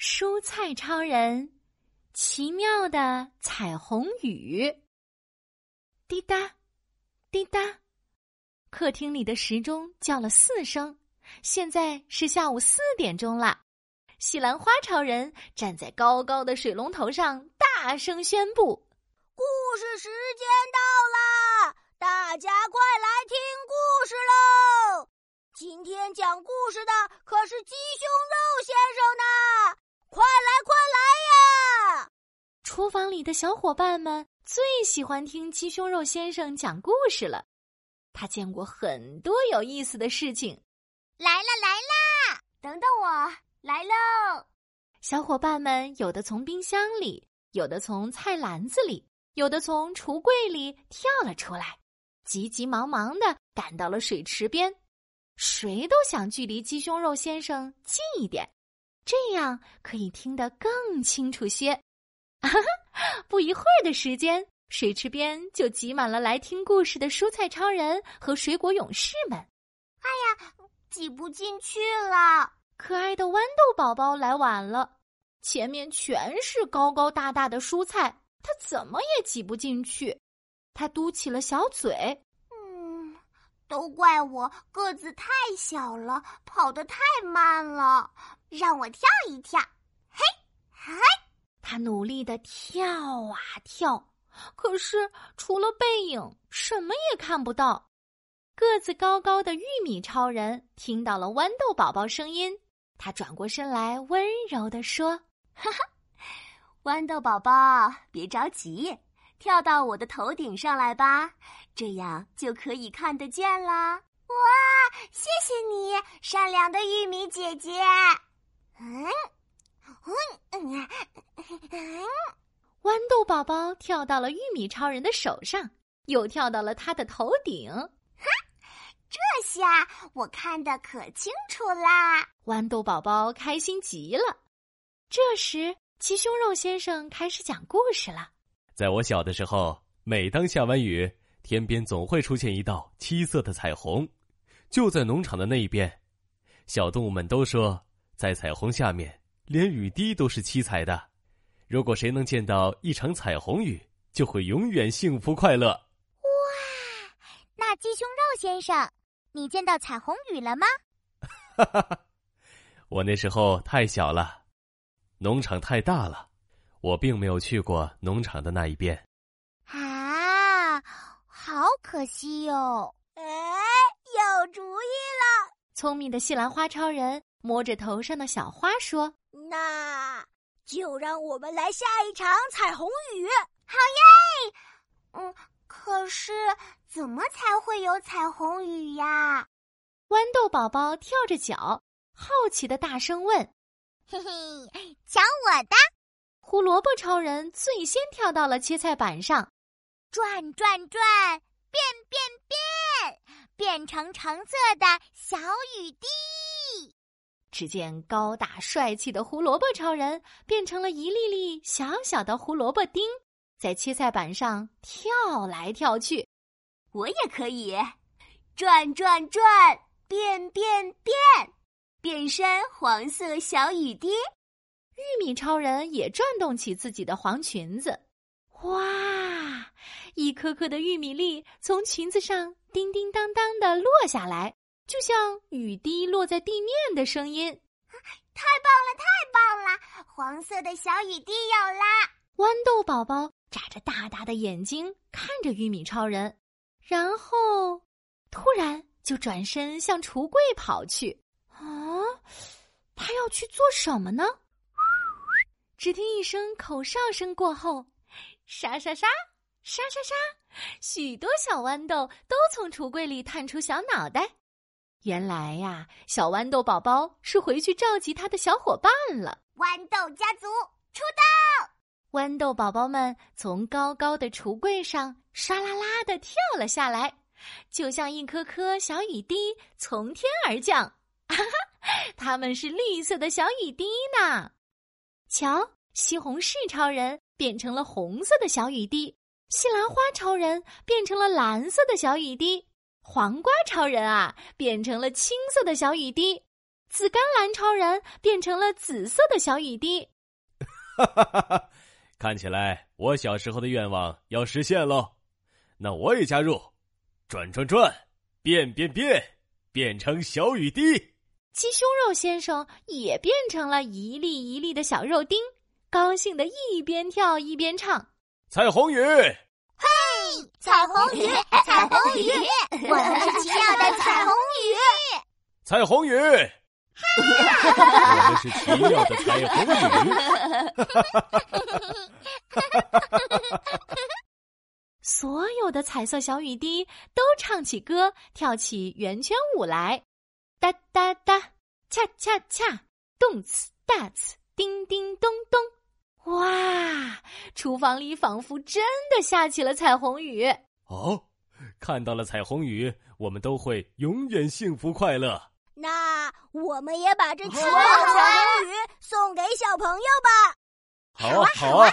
蔬菜超人，奇妙的彩虹雨。滴答，滴答，客厅里的时钟叫了四声。现在是下午四点钟了。西兰花超人站在高高的水龙头上，大声宣布：“故事时间到啦，大家快来听故事喽！今天讲故事的可是鸡胸肉先生呢。”快来，快来呀！厨房里的小伙伴们最喜欢听鸡胸肉先生讲故事了。他见过很多有意思的事情。来啦，来啦！等等我，来喽！小伙伴们有的从冰箱里，有的从菜篮子里，有的从橱柜里跳了出来，急急忙忙的赶到了水池边。谁都想距离鸡胸肉先生近一点。这样可以听得更清楚些。不一会儿的时间，水池边就挤满了来听故事的蔬菜超人和水果勇士们。哎呀，挤不进去了！可爱的豌豆宝宝来晚了，前面全是高高大大的蔬菜，他怎么也挤不进去。他嘟起了小嘴。嗯，都怪我个子太小了，跑得太慢了。让我跳一跳，嘿，嗨！他努力的跳啊跳，可是除了背影，什么也看不到。个子高高的玉米超人听到了豌豆宝宝声音，他转过身来，温柔的说：“哈哈，豌豆宝宝，别着急，跳到我的头顶上来吧，这样就可以看得见啦。”哇，谢谢你，善良的玉米姐姐。嗯，嗯，嗯，豌豆宝宝跳到了玉米超人的手上，又跳到了他的头顶。哈，这下我看得可清楚啦！豌豆宝宝开心极了。这时，鸡胸肉先生开始讲故事了。在我小的时候，每当下完雨，天边总会出现一道七色的彩虹，就在农场的那一边。小动物们都说。在彩虹下面，连雨滴都是七彩的。如果谁能见到一场彩虹雨，就会永远幸福快乐。哇！那鸡胸肉先生，你见到彩虹雨了吗？哈哈哈！我那时候太小了，农场太大了，我并没有去过农场的那一边。啊，好可惜哟！哎，有主意了！聪明的西兰花超人。摸着头上的小花说：“那就让我们来下一场彩虹雨，好耶！嗯，可是怎么才会有彩虹雨呀？”豌豆宝宝跳着脚，好奇的大声问：“嘿嘿，瞧我的！”胡萝卜超人最先跳到了切菜板上，转转转，变变变，变成橙色的小雨滴。只见高大帅气的胡萝卜超人变成了一粒粒小小的胡萝卜丁，在切菜板上跳来跳去。我也可以，转转转，变变变，变身黄色小雨滴。玉米超人也转动起自己的黄裙子，哇！一颗颗的玉米粒从裙子上叮叮当当的落下来。就像雨滴落在地面的声音，太棒了，太棒了！黄色的小雨滴有啦！豌豆宝宝眨着大大的眼睛看着玉米超人，然后突然就转身向橱柜跑去。啊，他要去做什么呢？只听一声口哨声过后，沙沙沙，沙沙沙，许多小豌豆都从橱柜里探出小脑袋。原来呀，小豌豆宝宝是回去召集他的小伙伴了。豌豆家族出动！豌豆宝宝们从高高的橱柜上唰啦啦的跳了下来，就像一颗颗小雨滴从天而降。哈哈，他们是绿色的小雨滴呢。瞧，西红柿超人变成了红色的小雨滴，西兰花超人变成了蓝色的小雨滴。黄瓜超人啊，变成了青色的小雨滴；紫甘蓝超人变成了紫色的小雨滴。哈哈哈哈！看起来我小时候的愿望要实现喽，那我也加入，转转转，变变变，变成小雨滴。鸡胸肉先生也变成了一粒一粒的小肉丁，高兴的一边跳一边唱：彩虹雨，嘿，彩虹雨，彩虹雨，我们是奇妙的彩虹雨，彩虹雨。我们是奇妙的彩虹雨。所有的彩色小雨滴都唱起歌，跳起圆圈舞来，哒哒哒，恰恰恰，动次大次，叮叮咚咚。哇！厨房里仿佛真的下起了彩虹雨。哦，看到了彩虹雨，我们都会永远幸福快乐。那我们也把这奇妙的彩虹雨送给小朋友吧。好啊，好啊！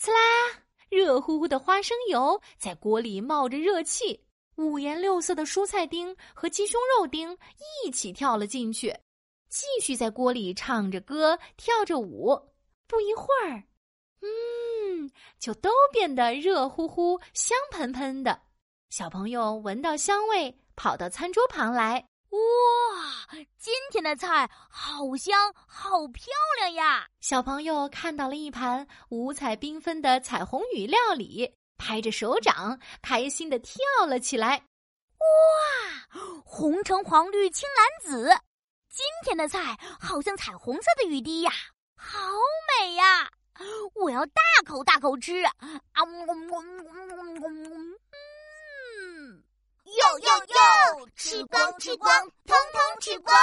呲啦，热乎乎的花生油在锅里冒着热气，五颜六色的蔬菜丁和鸡胸肉丁一起跳了进去，继续在锅里唱着歌，跳着舞。不一会儿，嗯，就都变得热乎乎、香喷喷的。小朋友闻到香味，跑到餐桌旁来。哇，今天的菜好香，好漂亮呀！小朋友看到了一盘五彩缤纷的彩虹雨料理，拍着手掌，开心的跳了起来。哇，红橙黄绿青蓝紫，今天的菜好像彩虹色的雨滴呀，好要大口大口吃啊！哟哟哟！吃光吃光，通通吃光！